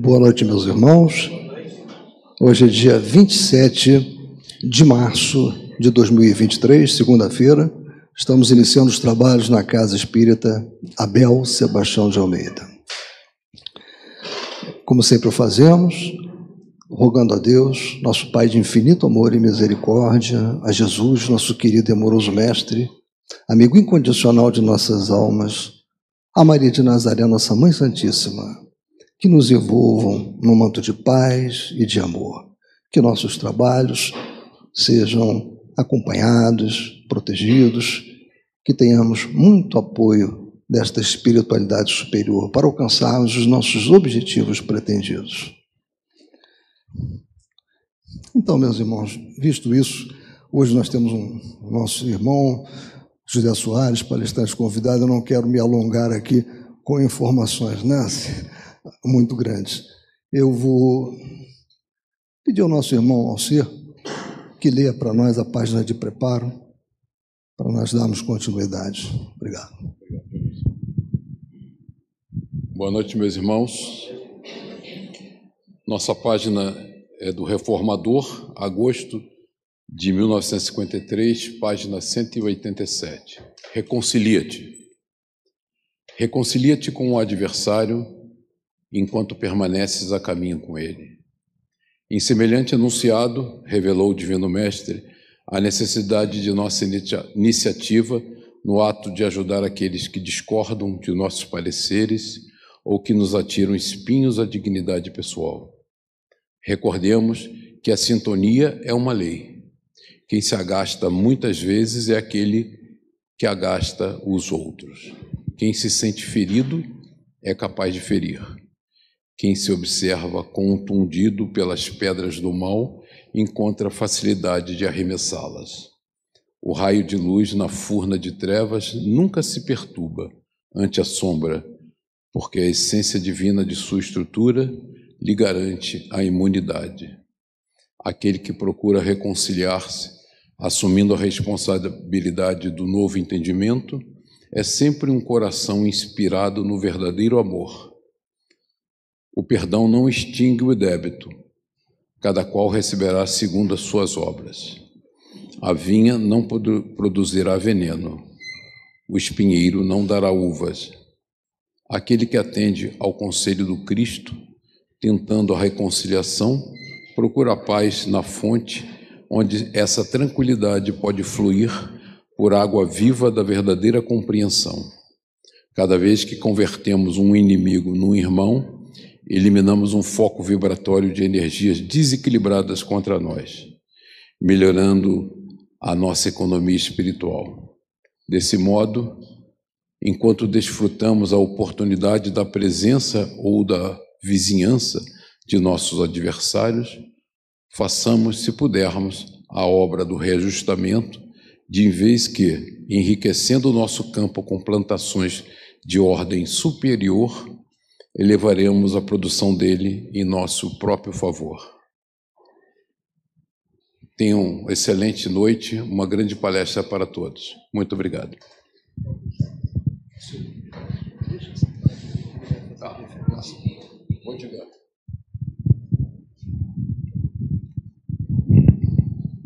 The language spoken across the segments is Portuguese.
Boa noite, meus irmãos. Hoje é dia 27 de março de 2023, segunda-feira. Estamos iniciando os trabalhos na Casa Espírita Abel Sebastião de Almeida. Como sempre fazemos, rogando a Deus, nosso Pai de infinito amor e misericórdia, a Jesus, nosso querido e amoroso Mestre, amigo incondicional de nossas almas, a Maria de Nazaré, nossa Mãe Santíssima, que nos envolvam no manto de paz e de amor. Que nossos trabalhos sejam acompanhados, protegidos, que tenhamos muito apoio desta espiritualidade superior para alcançarmos os nossos objetivos pretendidos. Então, meus irmãos, visto isso, hoje nós temos um nosso irmão José Soares, palestrante convidado. Eu não quero me alongar aqui com informações, né? Muito grandes. Eu vou pedir ao nosso irmão Alcir que leia para nós a página de preparo, para nós darmos continuidade. Obrigado. Boa noite, meus irmãos. Nossa página é do Reformador, agosto de 1953, página 187. Reconcilia-te. Reconcilia-te com o adversário enquanto permaneces a caminho com ele. Em semelhante enunciado, revelou o Divino Mestre a necessidade de nossa iniciativa no ato de ajudar aqueles que discordam de nossos pareceres ou que nos atiram espinhos à dignidade pessoal. Recordemos que a sintonia é uma lei. Quem se agasta muitas vezes é aquele que agasta os outros. Quem se sente ferido é capaz de ferir. Quem se observa contundido pelas pedras do mal encontra facilidade de arremessá-las. O raio de luz na furna de trevas nunca se perturba ante a sombra, porque a essência divina de sua estrutura lhe garante a imunidade. Aquele que procura reconciliar-se, assumindo a responsabilidade do novo entendimento, é sempre um coração inspirado no verdadeiro amor o perdão não extingue o débito, cada qual receberá segundo as suas obras. A vinha não produzirá veneno, o espinheiro não dará uvas. Aquele que atende ao conselho do Cristo, tentando a reconciliação, procura a paz na fonte, onde essa tranquilidade pode fluir por água viva da verdadeira compreensão. Cada vez que convertemos um inimigo num irmão, eliminamos um foco vibratório de energias desequilibradas contra nós, melhorando a nossa economia espiritual. Desse modo, enquanto desfrutamos a oportunidade da presença ou da vizinhança de nossos adversários, façamos, se pudermos, a obra do reajustamento, de vez que, enriquecendo o nosso campo com plantações de ordem superior, elevaremos a produção dele em nosso próprio favor. Tenham uma excelente noite, uma grande palestra para todos. Muito obrigado.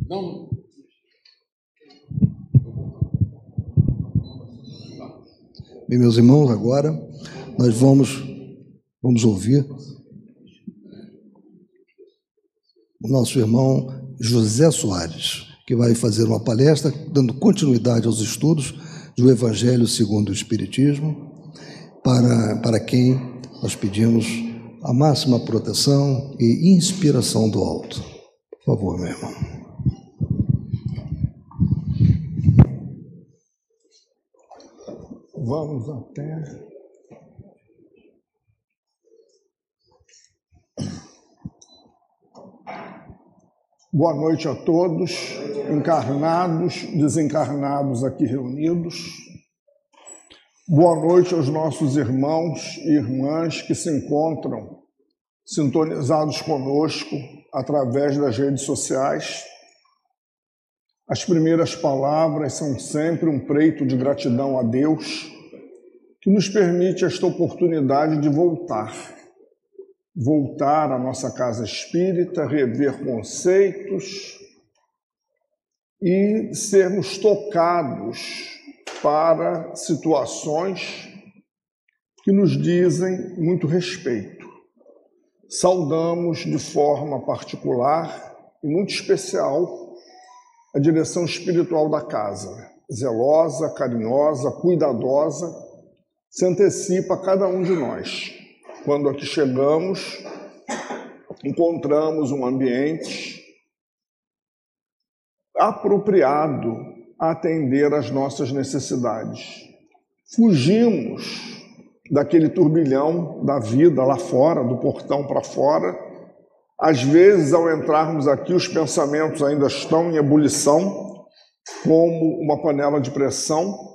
Não. Bem, meus irmãos, agora nós vamos Vamos ouvir o nosso irmão José Soares, que vai fazer uma palestra dando continuidade aos estudos do Evangelho segundo o Espiritismo, para, para quem nós pedimos a máxima proteção e inspiração do alto. Por favor, meu irmão. Vamos até. Boa noite a todos, encarnados, desencarnados aqui reunidos. Boa noite aos nossos irmãos e irmãs que se encontram sintonizados conosco através das redes sociais. As primeiras palavras são sempre um preito de gratidão a Deus, que nos permite esta oportunidade de voltar voltar à nossa casa espírita, rever conceitos e sermos tocados para situações que nos dizem muito respeito. Saudamos de forma particular e muito especial a direção espiritual da casa, zelosa, carinhosa, cuidadosa, se antecipa a cada um de nós. Quando aqui chegamos, encontramos um ambiente apropriado a atender às nossas necessidades. Fugimos daquele turbilhão da vida lá fora, do portão para fora. Às vezes, ao entrarmos aqui, os pensamentos ainda estão em ebulição, como uma panela de pressão,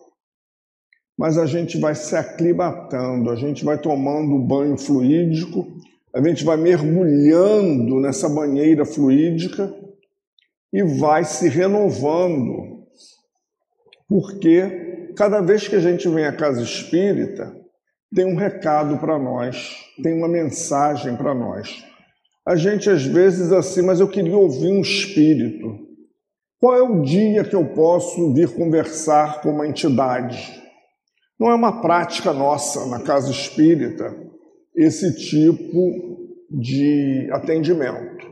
mas a gente vai se aclimatando, a gente vai tomando banho fluídico, a gente vai mergulhando nessa banheira fluídica e vai se renovando, porque cada vez que a gente vem à casa espírita, tem um recado para nós, tem uma mensagem para nós. A gente às vezes assim, mas eu queria ouvir um espírito. Qual é o dia que eu posso vir conversar com uma entidade? Não é uma prática nossa na casa espírita esse tipo de atendimento.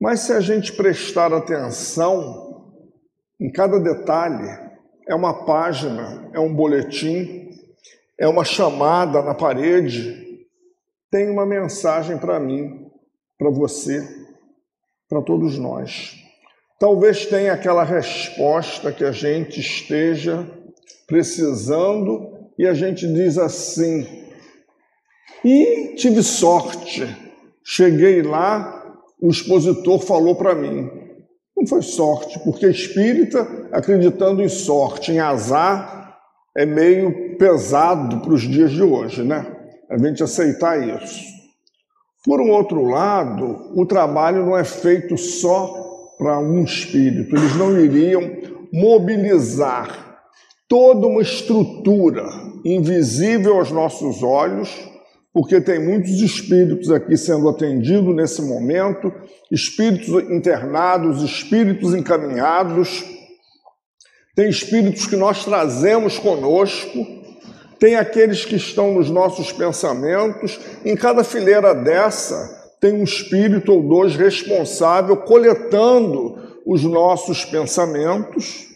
Mas se a gente prestar atenção em cada detalhe, é uma página, é um boletim, é uma chamada na parede, tem uma mensagem para mim, para você, para todos nós. Talvez tenha aquela resposta que a gente esteja precisando e a gente diz assim: e tive sorte, cheguei lá, o expositor falou para mim. Não foi sorte, porque espírita, acreditando em sorte, em azar, é meio pesado para os dias de hoje, né? A gente aceitar isso. Por um outro lado, o trabalho não é feito só para um espírito, eles não iriam mobilizar toda uma estrutura invisível aos nossos olhos, porque tem muitos espíritos aqui sendo atendidos nesse momento, espíritos internados, espíritos encaminhados tem espíritos que nós trazemos conosco, tem aqueles que estão nos nossos pensamentos. Em cada fileira dessa, tem um espírito ou dois responsável coletando os nossos pensamentos,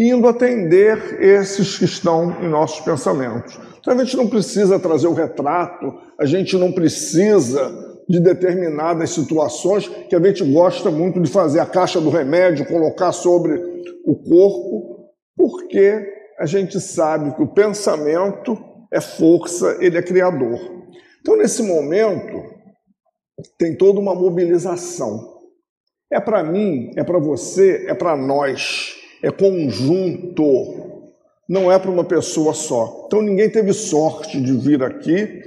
indo atender esses que estão em nossos pensamentos. Então a gente não precisa trazer o retrato, a gente não precisa de determinadas situações que a gente gosta muito de fazer a caixa do remédio, colocar sobre o corpo, porque a gente sabe que o pensamento é força, ele é criador. Então, nesse momento, tem toda uma mobilização. É para mim, é para você, é para nós, é conjunto, não é para uma pessoa só. Então, ninguém teve sorte de vir aqui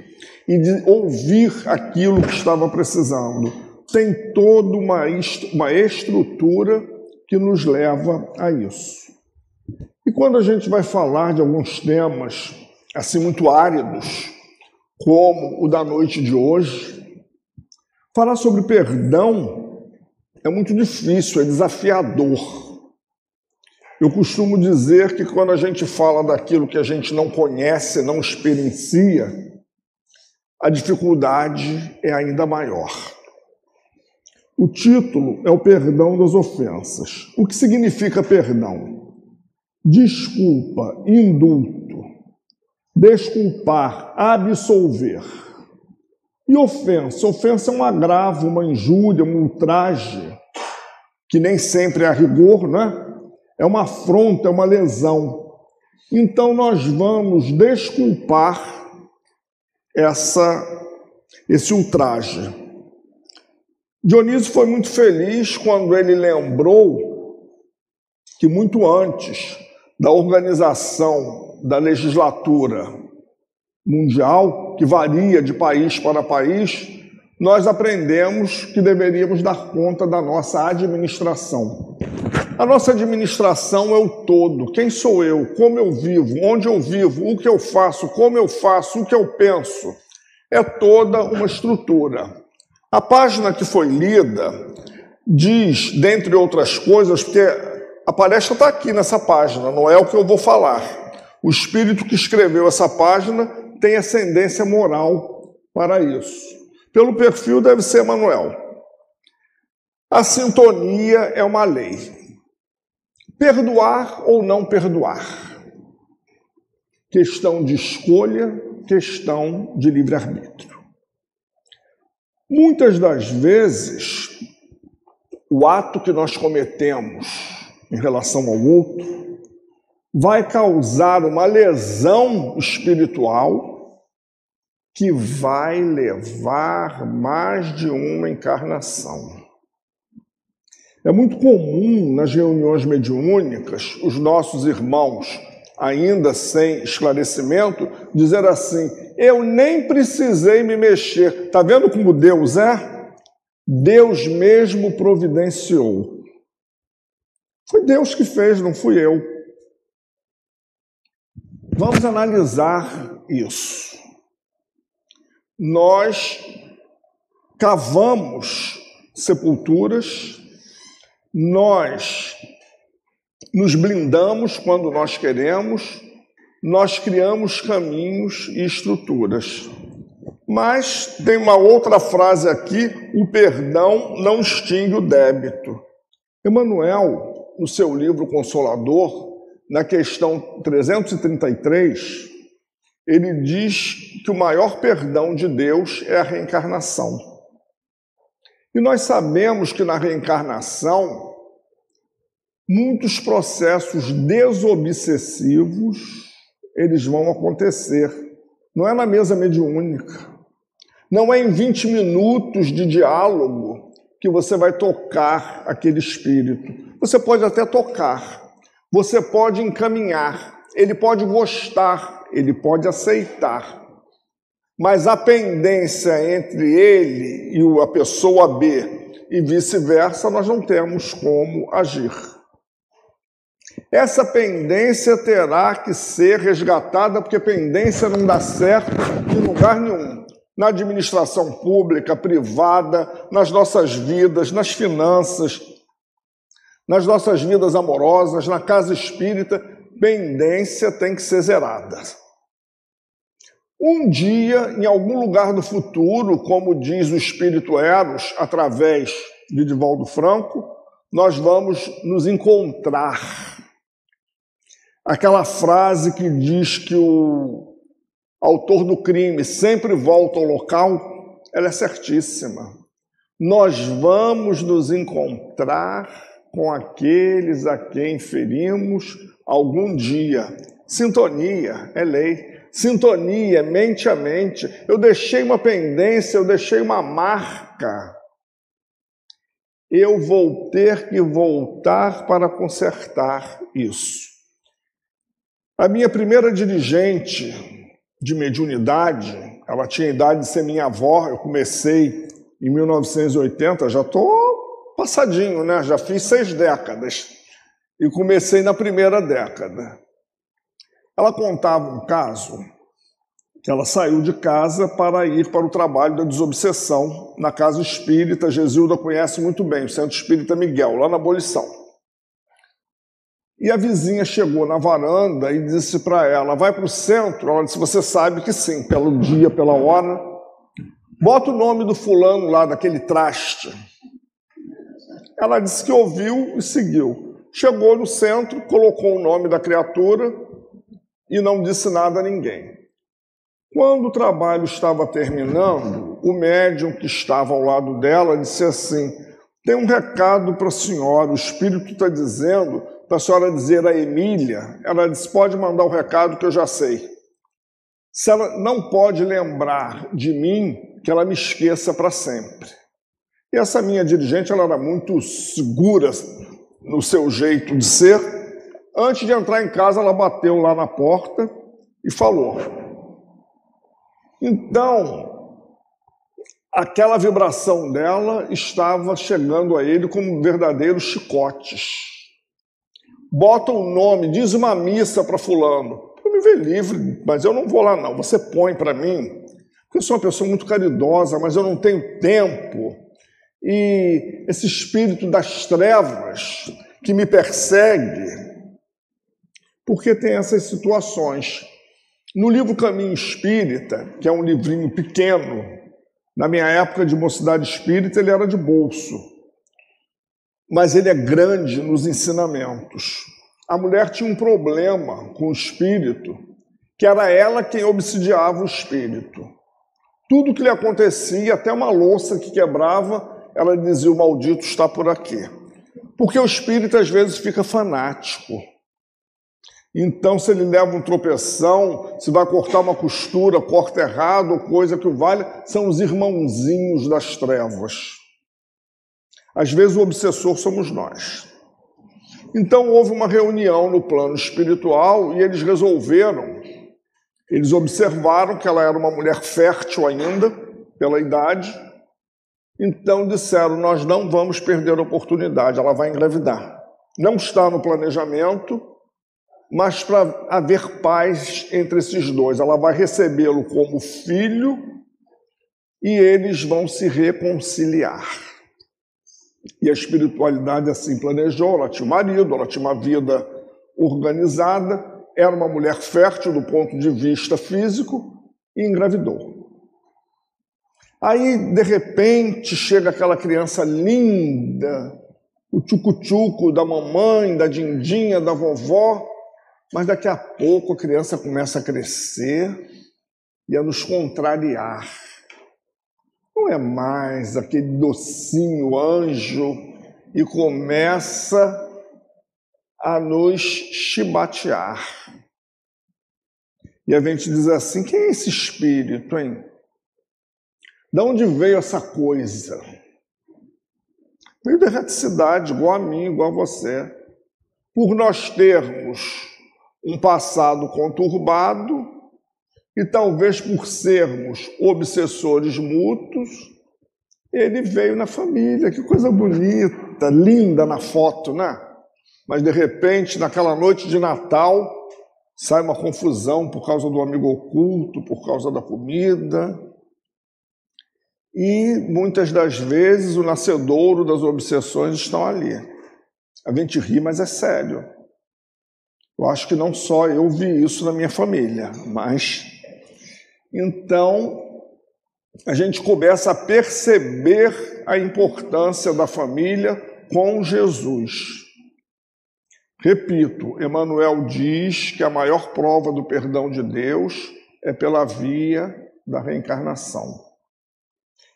e de ouvir aquilo que estava precisando. Tem toda uma, uma estrutura que nos leva a isso. E quando a gente vai falar de alguns temas assim muito áridos, como o da noite de hoje, falar sobre perdão é muito difícil, é desafiador. Eu costumo dizer que quando a gente fala daquilo que a gente não conhece, não experiencia, a dificuldade é ainda maior. O título é o perdão das ofensas. O que significa perdão? Desculpa, indulto, desculpar, absolver. E ofensa? Ofensa é um agravo, uma injúria, um ultraje, que nem sempre é a rigor, né? É uma afronta, é uma lesão. Então nós vamos desculpar essa, esse ultraje. Dionísio foi muito feliz quando ele lembrou que muito antes da organização da legislatura mundial, que varia de país para país, nós aprendemos que deveríamos dar conta da nossa administração. A nossa administração é o todo. Quem sou eu? Como eu vivo? Onde eu vivo? O que eu faço? Como eu faço? O que eu penso? é toda uma estrutura. A página que foi lida diz, dentre outras coisas, porque a palestra está aqui nessa página, não é o que eu vou falar. O espírito que escreveu essa página tem ascendência moral para isso. Pelo perfil deve ser Manuel. A sintonia é uma lei. Perdoar ou não perdoar. Questão de escolha, questão de livre-arbítrio. Muitas das vezes, o ato que nós cometemos em relação ao outro vai causar uma lesão espiritual que vai levar mais de uma encarnação. É muito comum nas reuniões mediúnicas os nossos irmãos, ainda sem esclarecimento, dizer assim: Eu nem precisei me mexer. Está vendo como Deus é? Deus mesmo providenciou. Foi Deus que fez, não fui eu. Vamos analisar isso. Nós cavamos sepulturas nós nos blindamos quando nós queremos, nós criamos caminhos e estruturas. Mas tem uma outra frase aqui: o perdão não extingue o débito. Emmanuel, no seu livro Consolador, na questão 333, ele diz que o maior perdão de Deus é a reencarnação. E nós sabemos que na reencarnação, muitos processos desobsessivos, eles vão acontecer. Não é na mesa mediúnica. Não é em 20 minutos de diálogo que você vai tocar aquele espírito. Você pode até tocar, você pode encaminhar, ele pode gostar, ele pode aceitar. Mas a pendência entre ele e a pessoa B e vice-versa, nós não temos como agir. Essa pendência terá que ser resgatada, porque pendência não dá certo em lugar nenhum. Na administração pública, privada, nas nossas vidas, nas finanças, nas nossas vidas amorosas, na casa espírita, pendência tem que ser zerada. Um dia, em algum lugar do futuro, como diz o Espírito Eros, através de Divaldo Franco, nós vamos nos encontrar. Aquela frase que diz que o autor do crime sempre volta ao local, ela é certíssima. Nós vamos nos encontrar com aqueles a quem ferimos algum dia. Sintonia é lei sintonia, mente a mente. Eu deixei uma pendência, eu deixei uma marca. Eu vou ter que voltar para consertar isso. A minha primeira dirigente de mediunidade, ela tinha idade de ser minha avó, eu comecei em 1980, já estou passadinho, né? Já fiz seis décadas. E comecei na primeira década. Ela contava um caso que ela saiu de casa para ir para o trabalho da desobsessão na casa espírita. Gesilda conhece muito bem, o Centro Espírita Miguel, lá na Abolição. E a vizinha chegou na varanda e disse para ela: Vai para o centro? Ela disse: Você sabe que sim, pelo dia, pela hora. Bota o nome do fulano lá, daquele traste. Ela disse que ouviu e seguiu. Chegou no centro, colocou o nome da criatura, e não disse nada a ninguém. Quando o trabalho estava terminando, o médium que estava ao lado dela disse assim: Tem um recado para a senhora, o espírito está dizendo para a senhora dizer a Emília. Ela disse: Pode mandar o recado que eu já sei. Se ela não pode lembrar de mim, que ela me esqueça para sempre. E essa minha dirigente ela era muito segura no seu jeito de ser, Antes de entrar em casa, ela bateu lá na porta e falou. Então, aquela vibração dela estava chegando a ele como verdadeiros chicotes. Bota o um nome, diz uma missa para fulano. Eu me ver livre, mas eu não vou lá não. Você põe para mim. eu sou uma pessoa muito caridosa, mas eu não tenho tempo. E esse espírito das trevas que me persegue, porque tem essas situações. No livro Caminho Espírita, que é um livrinho pequeno, na minha época de mocidade espírita, ele era de bolso, mas ele é grande nos ensinamentos. A mulher tinha um problema com o espírito, que era ela quem obsidiava o espírito. Tudo que lhe acontecia, até uma louça que quebrava, ela dizia: O maldito está por aqui. Porque o espírito às vezes fica fanático. Então, se ele leva um tropeção, se vai cortar uma costura, corta errado, coisa que o vale, são os irmãozinhos das trevas. Às vezes o obsessor somos nós. Então houve uma reunião no plano espiritual e eles resolveram, eles observaram que ela era uma mulher fértil ainda, pela idade, então disseram: Nós não vamos perder a oportunidade, ela vai engravidar. Não está no planejamento, mas para haver paz entre esses dois. Ela vai recebê-lo como filho e eles vão se reconciliar. E a espiritualidade assim planejou, ela tinha um marido, ela tinha uma vida organizada, era uma mulher fértil do ponto de vista físico e engravidou. Aí, de repente, chega aquela criança linda, o tchucu-tchucu da mamãe, da dindinha, da vovó, mas daqui a pouco a criança começa a crescer e a nos contrariar. Não é mais aquele docinho anjo e começa a nos chibatear. E a gente diz assim: quem é esse espírito, hein? De onde veio essa coisa? Veio da erraticidade, igual a mim, igual a você. Por nós termos um passado conturbado e talvez por sermos obsessores mútuos, ele veio na família. Que coisa bonita, linda na foto, né? Mas de repente, naquela noite de Natal, sai uma confusão por causa do amigo oculto, por causa da comida. E muitas das vezes o nascedouro das obsessões estão ali. A gente ri, mas é sério. Eu acho que não só eu vi isso na minha família, mas então a gente começa a perceber a importância da família com Jesus. Repito, Emmanuel diz que a maior prova do perdão de Deus é pela via da reencarnação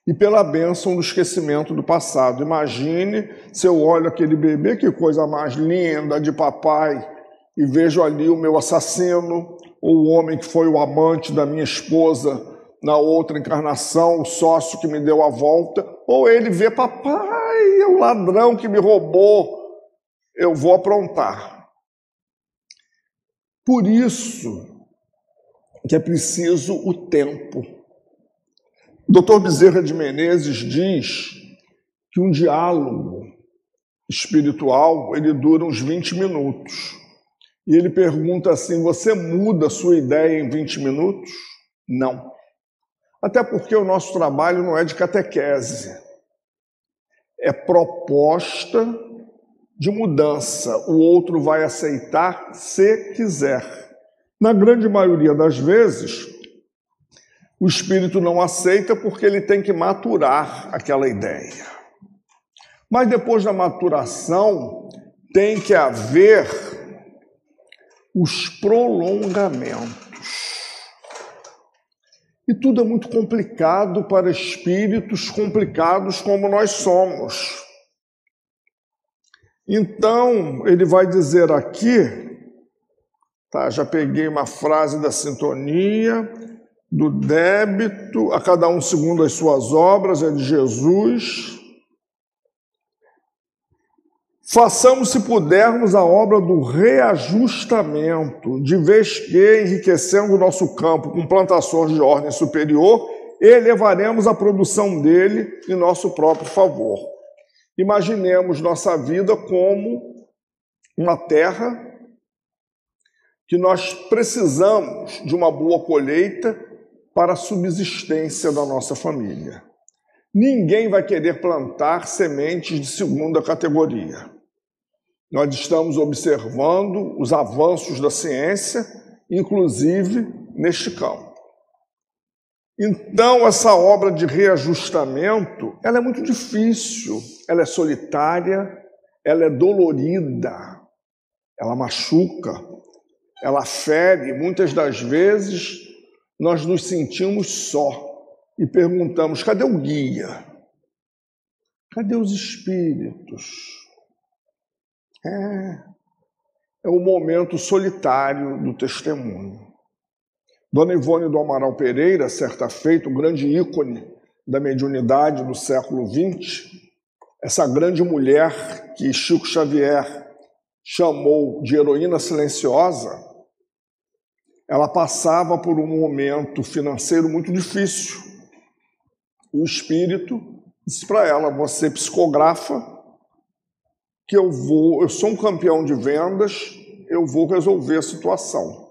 e pela bênção do esquecimento do passado. Imagine se eu olho aquele bebê, que coisa mais linda de papai e vejo ali o meu assassino, ou o homem que foi o amante da minha esposa na outra encarnação, o sócio que me deu a volta, ou ele vê papai, é o ladrão que me roubou, eu vou aprontar. Por isso que é preciso o tempo. Doutor Bezerra de Menezes diz que um diálogo espiritual ele dura uns 20 minutos. E ele pergunta assim: Você muda a sua ideia em 20 minutos? Não. Até porque o nosso trabalho não é de catequese, é proposta de mudança. O outro vai aceitar se quiser. Na grande maioria das vezes, o espírito não aceita porque ele tem que maturar aquela ideia. Mas depois da maturação, tem que haver os prolongamentos. E tudo é muito complicado para espíritos complicados como nós somos. Então, ele vai dizer aqui, tá, já peguei uma frase da sintonia, do débito, a cada um segundo as suas obras, é de Jesus. Façamos, se pudermos, a obra do reajustamento, de vez que, enriquecendo o nosso campo com plantações de ordem superior, elevaremos a produção dele em nosso próprio favor. Imaginemos nossa vida como uma terra que nós precisamos de uma boa colheita para a subsistência da nossa família. Ninguém vai querer plantar sementes de segunda categoria. Nós estamos observando os avanços da ciência, inclusive neste campo. Então, essa obra de reajustamento, ela é muito difícil, ela é solitária, ela é dolorida, ela machuca, ela fere. Muitas das vezes nós nos sentimos só e perguntamos: cadê o guia? Cadê os espíritos? É, é o momento solitário do testemunho. Dona Ivone do Amaral Pereira, certa feita, um grande ícone da mediunidade do século XX, essa grande mulher que Chico Xavier chamou de heroína silenciosa, ela passava por um momento financeiro muito difícil. O espírito disse para ela: Você psicografa, que eu vou, eu sou um campeão de vendas, eu vou resolver a situação.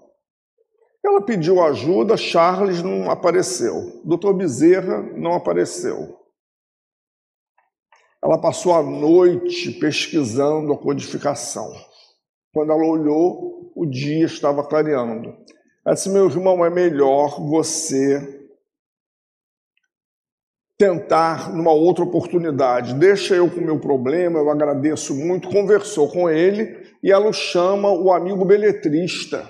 Ela pediu ajuda, Charles não apareceu, Dr. Bezerra não apareceu. Ela passou a noite pesquisando a codificação. Quando ela olhou, o dia estava clareando. Ela disse: Meu irmão, é melhor você tentar numa outra oportunidade. Deixa eu com o meu problema, eu agradeço muito. Conversou com ele e ela o chama o amigo beletrista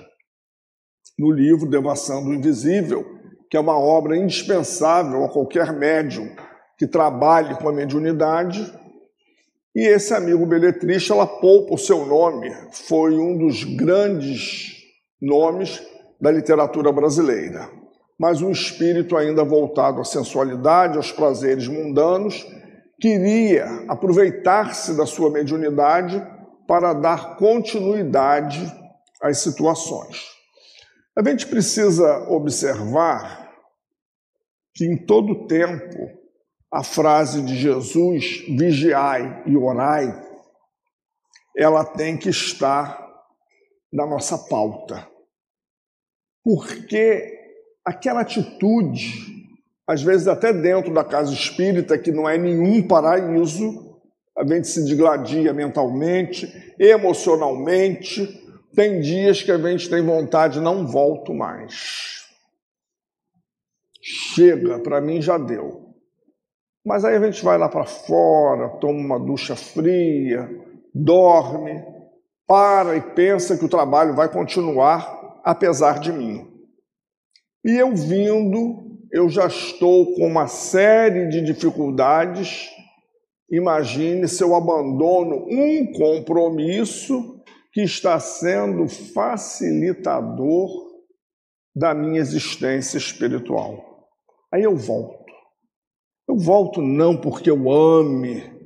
no livro Devassando o Invisível, que é uma obra indispensável a qualquer médium que trabalhe com a mediunidade. E esse amigo beletrista, ela poupa o seu nome, foi um dos grandes nomes da literatura brasileira. Mas um espírito ainda voltado à sensualidade, aos prazeres mundanos, queria aproveitar-se da sua mediunidade para dar continuidade às situações. A gente precisa observar que em todo tempo a frase de Jesus, vigiai e orai, ela tem que estar na nossa pauta. Porque aquela atitude, às vezes até dentro da casa espírita, que não é nenhum paraíso, a gente se digladia mentalmente, emocionalmente, tem dias que a gente tem vontade, não volto mais. Chega, para mim já deu. Mas aí a gente vai lá para fora, toma uma ducha fria, dorme, para e pensa que o trabalho vai continuar apesar de mim. E eu vindo, eu já estou com uma série de dificuldades. Imagine se eu abandono um compromisso que está sendo facilitador da minha existência espiritual. Aí eu volto. Eu volto não porque eu ame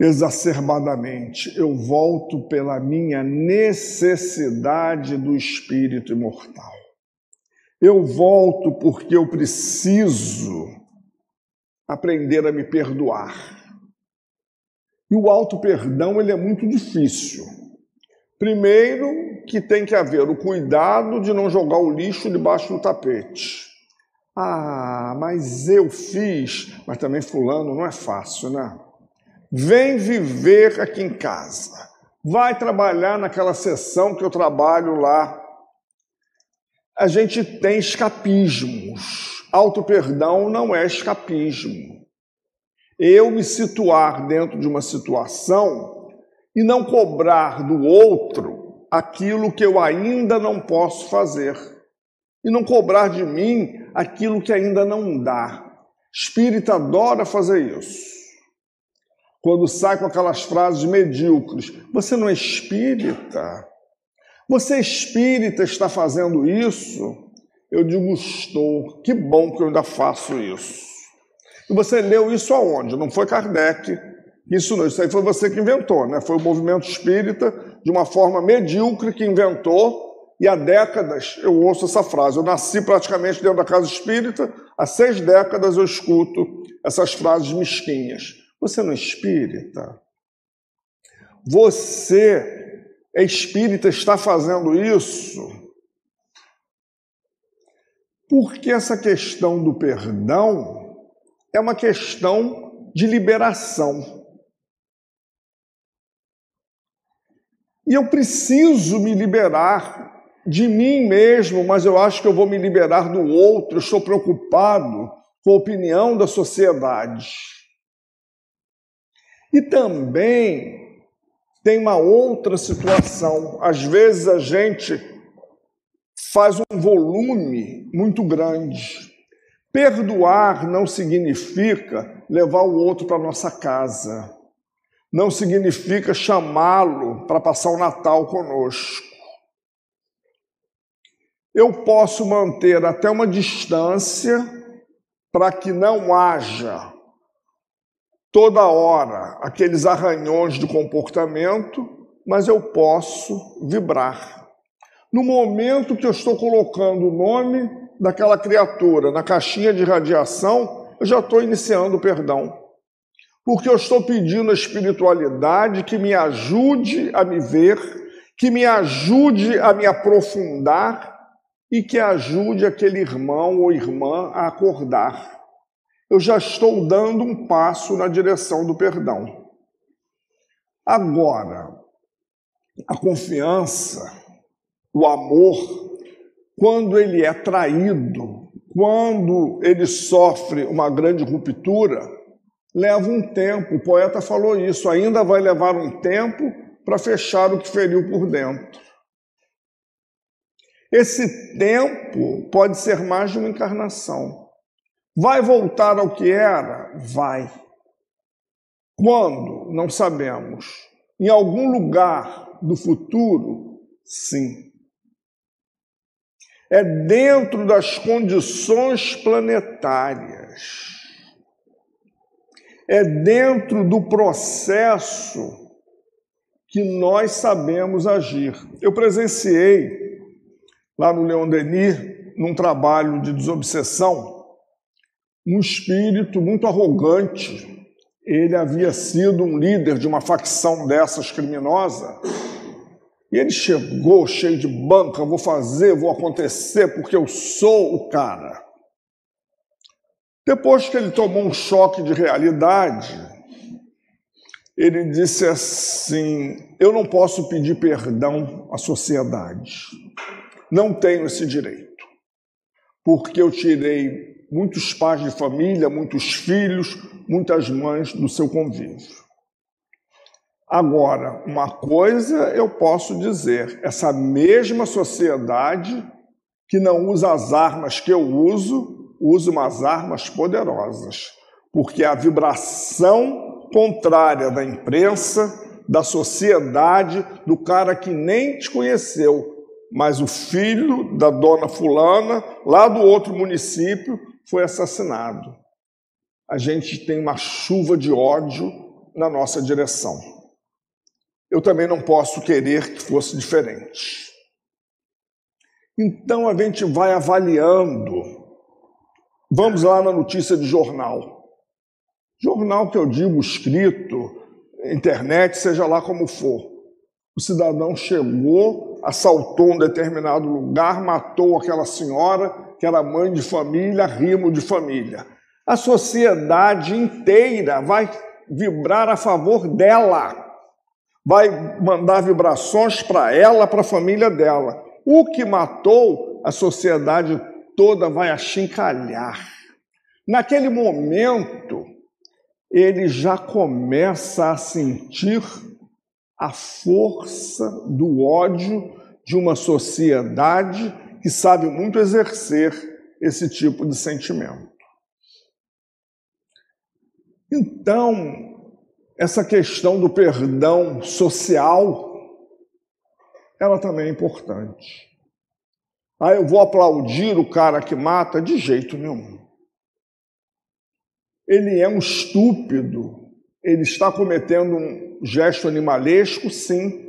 exacerbadamente, eu volto pela minha necessidade do espírito imortal. Eu volto porque eu preciso aprender a me perdoar. E o auto perdão ele é muito difícil. Primeiro, que tem que haver o cuidado de não jogar o lixo debaixo do tapete. Ah, mas eu fiz. Mas também, Fulano, não é fácil, né? Vem viver aqui em casa. Vai trabalhar naquela sessão que eu trabalho lá. A gente tem escapismos. Auto-perdão não é escapismo. Eu me situar dentro de uma situação e não cobrar do outro aquilo que eu ainda não posso fazer, e não cobrar de mim aquilo que ainda não dá. Espírita adora fazer isso. Quando sai com aquelas frases medíocres, você não é espírita? Você espírita está fazendo isso? Eu digo, estou. Que bom que eu ainda faço isso. E você leu isso aonde? Não foi Kardec, isso não, isso aí foi você que inventou, né? Foi o movimento espírita, de uma forma medíocre, que inventou, e há décadas eu ouço essa frase. Eu nasci praticamente dentro da casa espírita, há seis décadas eu escuto essas frases mesquinhas. Você não é espírita? Você é espírita, está fazendo isso? Porque essa questão do perdão é uma questão de liberação. E eu preciso me liberar de mim mesmo, mas eu acho que eu vou me liberar do outro. Eu estou preocupado com a opinião da sociedade. E também tem uma outra situação. Às vezes a gente faz um volume muito grande. Perdoar não significa levar o outro para nossa casa. Não significa chamá-lo para passar o Natal conosco eu posso manter até uma distância para que não haja toda hora aqueles arranhões de comportamento, mas eu posso vibrar. No momento que eu estou colocando o nome daquela criatura na caixinha de radiação, eu já estou iniciando o perdão. Porque eu estou pedindo à espiritualidade que me ajude a me ver, que me ajude a me aprofundar e que ajude aquele irmão ou irmã a acordar. Eu já estou dando um passo na direção do perdão. Agora, a confiança, o amor, quando ele é traído, quando ele sofre uma grande ruptura, leva um tempo. O poeta falou isso, ainda vai levar um tempo para fechar o que feriu por dentro. Esse tempo pode ser mais de uma encarnação. Vai voltar ao que era? Vai. Quando? Não sabemos. Em algum lugar do futuro? Sim. É dentro das condições planetárias. É dentro do processo que nós sabemos agir. Eu presenciei lá no Leon Denis, num trabalho de desobsessão, um espírito muito arrogante. Ele havia sido um líder de uma facção dessas criminosa. E ele chegou cheio de banca, vou fazer, vou acontecer, porque eu sou o cara. Depois que ele tomou um choque de realidade, ele disse assim: Eu não posso pedir perdão à sociedade não tenho esse direito, porque eu tirei muitos pais de família, muitos filhos, muitas mães do seu convívio. Agora, uma coisa eu posso dizer: essa mesma sociedade que não usa as armas que eu uso, usa umas armas poderosas, porque a vibração contrária da imprensa, da sociedade, do cara que nem te conheceu, mas o filho da dona Fulana, lá do outro município, foi assassinado. A gente tem uma chuva de ódio na nossa direção. Eu também não posso querer que fosse diferente. Então a gente vai avaliando. Vamos lá na notícia de jornal. Jornal que eu digo escrito, internet, seja lá como for. O cidadão chegou assaltou um determinado lugar, matou aquela senhora, que era mãe de família, rimo de família. A sociedade inteira vai vibrar a favor dela, vai mandar vibrações para ela, para a família dela. O que matou, a sociedade toda vai achincalhar. Naquele momento, ele já começa a sentir a força do ódio de uma sociedade que sabe muito exercer esse tipo de sentimento. Então, essa questão do perdão social, ela também é importante. Ah, eu vou aplaudir o cara que mata? De jeito nenhum. Ele é um estúpido, ele está cometendo um gesto animalesco, sim,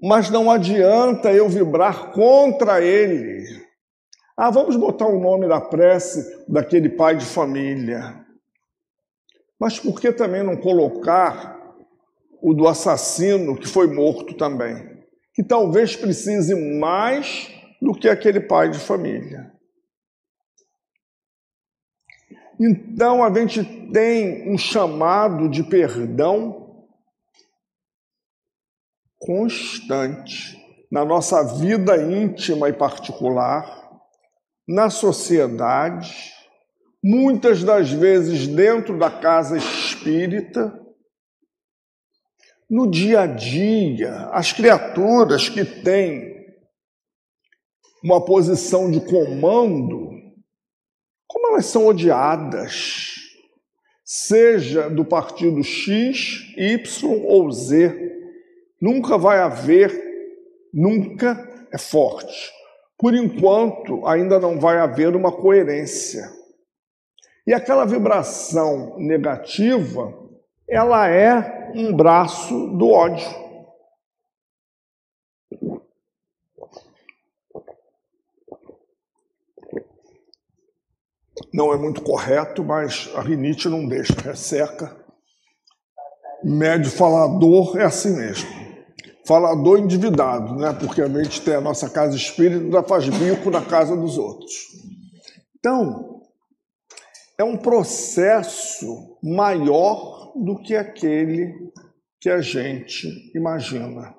mas não adianta eu vibrar contra ele. Ah, vamos botar o nome da prece daquele pai de família. Mas por que também não colocar o do assassino que foi morto também? Que talvez precise mais do que aquele pai de família. Então a gente tem um chamado de perdão constante na nossa vida íntima e particular, na sociedade, muitas das vezes dentro da casa espírita, no dia a dia, as criaturas que têm uma posição de comando, como elas são odiadas, seja do partido X, Y ou Z, nunca vai haver, nunca é forte. Por enquanto, ainda não vai haver uma coerência. E aquela vibração negativa, ela é um braço do ódio. não é muito correto, mas a rinite não deixa, resseca. Médio falador é assim mesmo. Falador endividado, né? Porque a gente tem a nossa casa espírita faz bico na casa dos outros. Então, é um processo maior do que aquele que a gente imagina.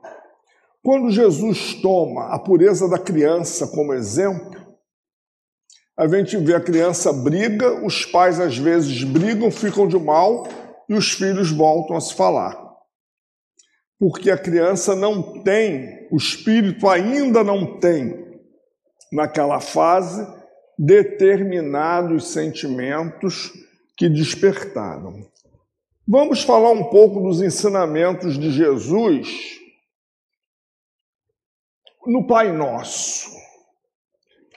Quando Jesus toma a pureza da criança como exemplo, a gente vê a criança briga, os pais às vezes brigam, ficam de mal e os filhos voltam a se falar. Porque a criança não tem, o espírito ainda não tem, naquela fase, determinados sentimentos que despertaram. Vamos falar um pouco dos ensinamentos de Jesus no Pai Nosso.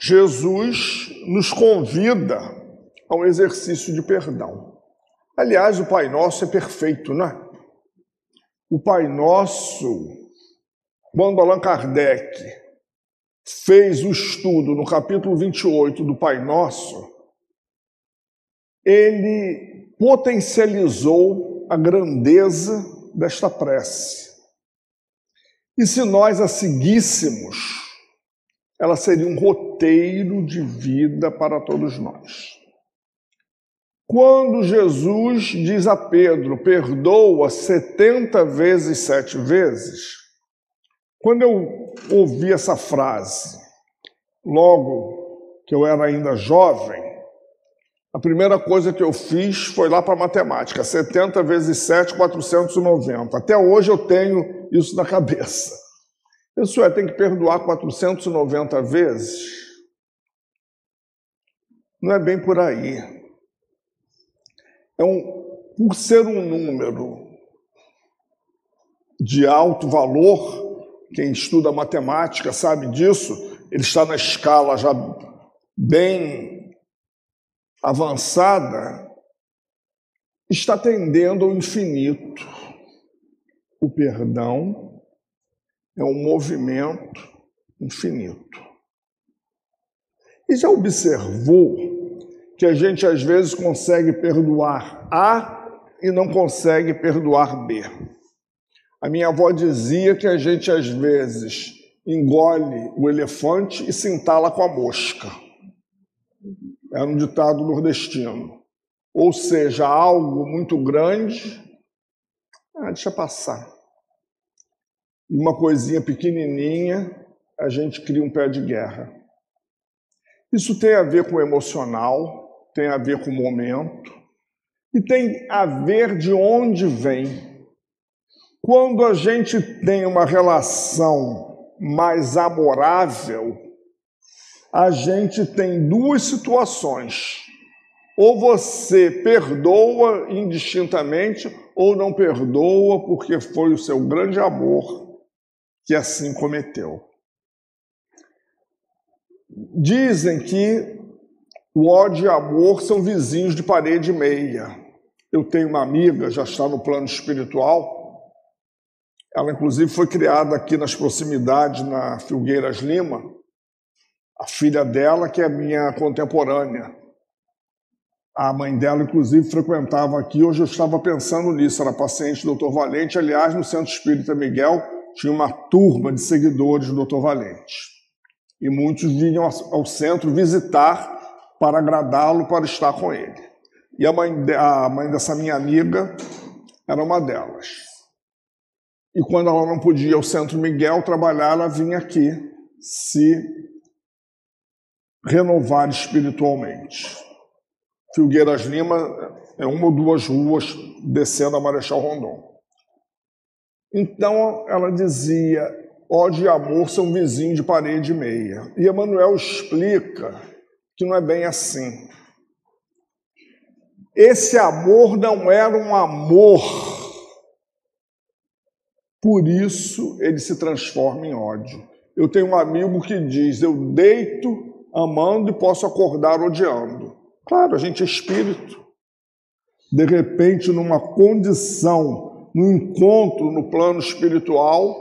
Jesus nos convida a um exercício de perdão. Aliás, o Pai Nosso é perfeito, não é? O Pai Nosso, quando Allan Kardec fez o estudo no capítulo 28 do Pai Nosso, ele potencializou a grandeza desta prece. E se nós a seguíssemos, ela seria um roteiro de vida para todos nós. Quando Jesus diz a Pedro, perdoa 70 vezes sete vezes, quando eu ouvi essa frase, logo que eu era ainda jovem, a primeira coisa que eu fiz foi lá para matemática, 70 vezes 7, 490. Até hoje eu tenho isso na cabeça. Isso é, tem que perdoar 490 vezes? Não é bem por aí. É um, por ser um número de alto valor, quem estuda matemática sabe disso, ele está na escala já bem avançada, está tendendo ao infinito. O perdão é um movimento infinito. E já observou que a gente às vezes consegue perdoar A e não consegue perdoar B? A minha avó dizia que a gente às vezes engole o elefante e se entala com a mosca. Era um ditado nordestino. Ou seja, algo muito grande, ah, deixa passar e uma coisinha pequenininha, a gente cria um pé de guerra. Isso tem a ver com o emocional, tem a ver com o momento e tem a ver de onde vem. Quando a gente tem uma relação mais amorável, a gente tem duas situações. Ou você perdoa indistintamente, ou não perdoa porque foi o seu grande amor que assim cometeu. Dizem que o ódio e amor são vizinhos de parede meia. Eu tenho uma amiga, já está no plano espiritual. Ela, inclusive, foi criada aqui nas proximidades, na Filgueiras Lima. A filha dela, que é minha contemporânea. A mãe dela, inclusive, frequentava aqui. Hoje eu estava pensando nisso. Era paciente do Dr. Valente. Aliás, no Centro Espírita Miguel, tinha uma turma de seguidores do Dr. Valente. E muitos vinham ao centro visitar para agradá-lo, para estar com ele. E a mãe, a mãe dessa minha amiga era uma delas. E quando ela não podia ir ao Centro Miguel trabalhar, ela vinha aqui se renovar espiritualmente. Filgueiras Lima é uma ou duas ruas descendo a Marechal Rondon. Então ela dizia: ódio e amor são vizinhos de parede meia. E Emmanuel explica que não é bem assim. Esse amor não era um amor, por isso ele se transforma em ódio. Eu tenho um amigo que diz: Eu deito amando e posso acordar odiando. Claro, a gente é espírito. De repente, numa condição, no encontro no plano espiritual,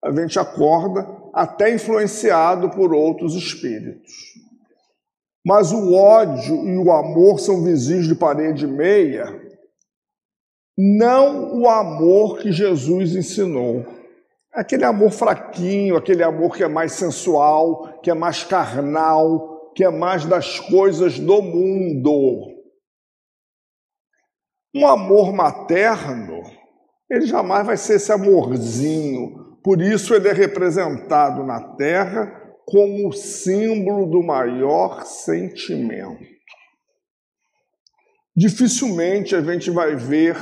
a gente acorda até influenciado por outros espíritos. Mas o ódio e o amor são vizinhos de parede meia, não o amor que Jesus ensinou. Aquele amor fraquinho, aquele amor que é mais sensual, que é mais carnal, que é mais das coisas do mundo. Um amor materno, ele jamais vai ser esse amorzinho. Por isso ele é representado na terra como símbolo do maior sentimento. Dificilmente a gente vai ver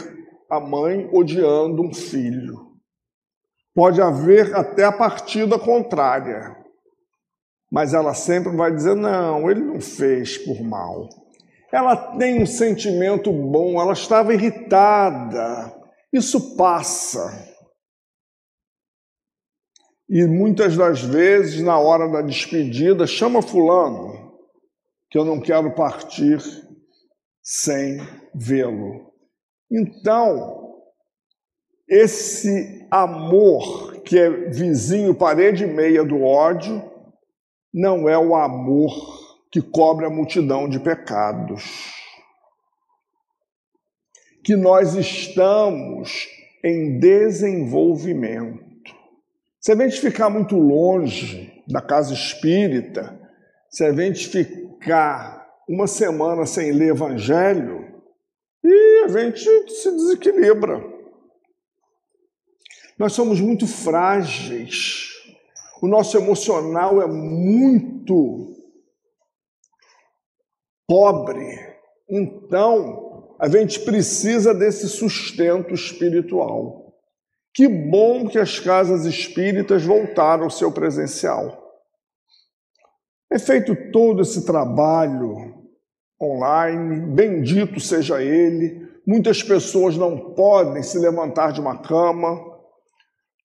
a mãe odiando um filho. Pode haver até a partida contrária, mas ela sempre vai dizer: não, ele não fez por mal. Ela tem um sentimento bom, ela estava irritada. Isso passa. E muitas das vezes, na hora da despedida, chama Fulano, que eu não quero partir sem vê-lo. Então, esse amor que é vizinho, parede e meia do ódio, não é o amor que cobre a multidão de pecados. Que nós estamos em desenvolvimento. Se a gente ficar muito longe da casa espírita, se a gente ficar uma semana sem ler evangelho, e a gente se desequilibra. Nós somos muito frágeis. O nosso emocional é muito pobre. Então, a gente precisa desse sustento espiritual. Que bom que as casas espíritas voltaram ao seu presencial. É feito todo esse trabalho online, bendito seja ele. Muitas pessoas não podem se levantar de uma cama,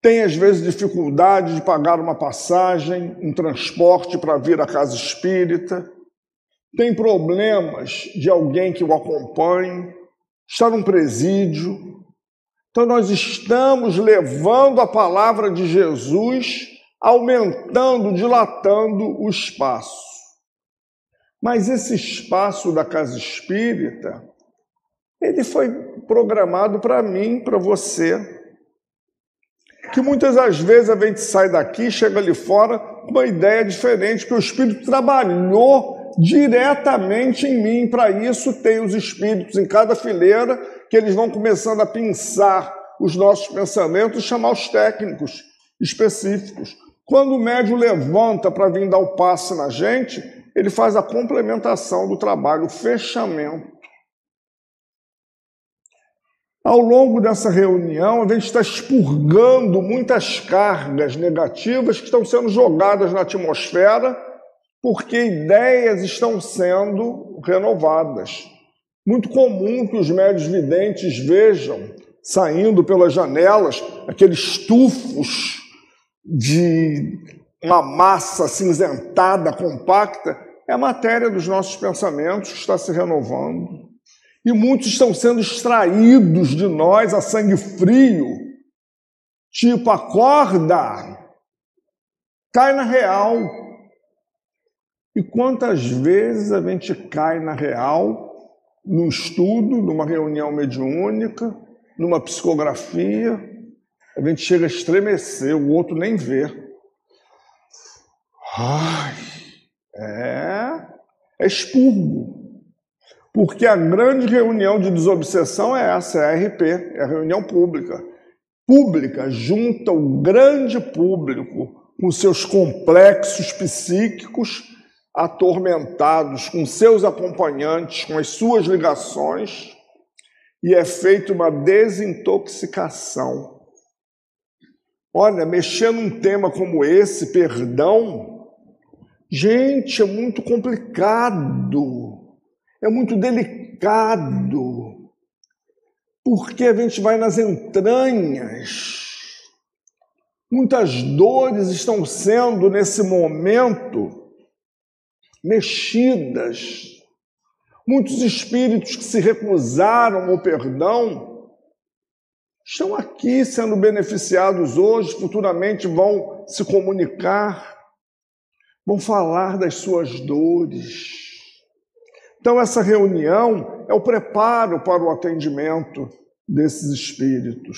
tem às vezes dificuldade de pagar uma passagem, um transporte para vir à casa espírita, tem problemas de alguém que o acompanhe, está num presídio. Então, nós estamos levando a palavra de Jesus, aumentando, dilatando o espaço. Mas esse espaço da casa espírita, ele foi programado para mim, para você, que muitas das vezes a gente sai daqui, chega ali fora com uma ideia diferente, que o Espírito trabalhou diretamente em mim. Para isso, tem os Espíritos em cada fileira, que eles vão começando a pensar os nossos pensamentos chamar os técnicos específicos. Quando o médium levanta para vir dar o passe na gente, ele faz a complementação do trabalho, o fechamento. Ao longo dessa reunião, a gente está expurgando muitas cargas negativas que estão sendo jogadas na atmosfera, porque ideias estão sendo renovadas. Muito comum que os médios videntes vejam saindo pelas janelas aqueles tufos de uma massa cinzentada, compacta, é a matéria dos nossos pensamentos que está se renovando. E muitos estão sendo extraídos de nós a sangue frio. Tipo, acorda, cai na real. E quantas vezes a gente cai na real, num estudo, numa reunião mediúnica, numa psicografia, a gente chega a estremecer, o outro nem vê. Ai, é, é expurgo. Porque a grande reunião de desobsessão é essa, é a RP, é a reunião pública. Pública junta o grande público com seus complexos psíquicos atormentados, com seus acompanhantes, com as suas ligações, e é feita uma desintoxicação. Olha, mexer num tema como esse, perdão, gente, é muito complicado, é muito delicado, porque a gente vai nas entranhas. Muitas dores estão sendo, nesse momento, mexidas Muitos espíritos que se recusaram ao perdão estão aqui sendo beneficiados hoje, futuramente vão se comunicar, vão falar das suas dores. Então, essa reunião é o preparo para o atendimento desses espíritos.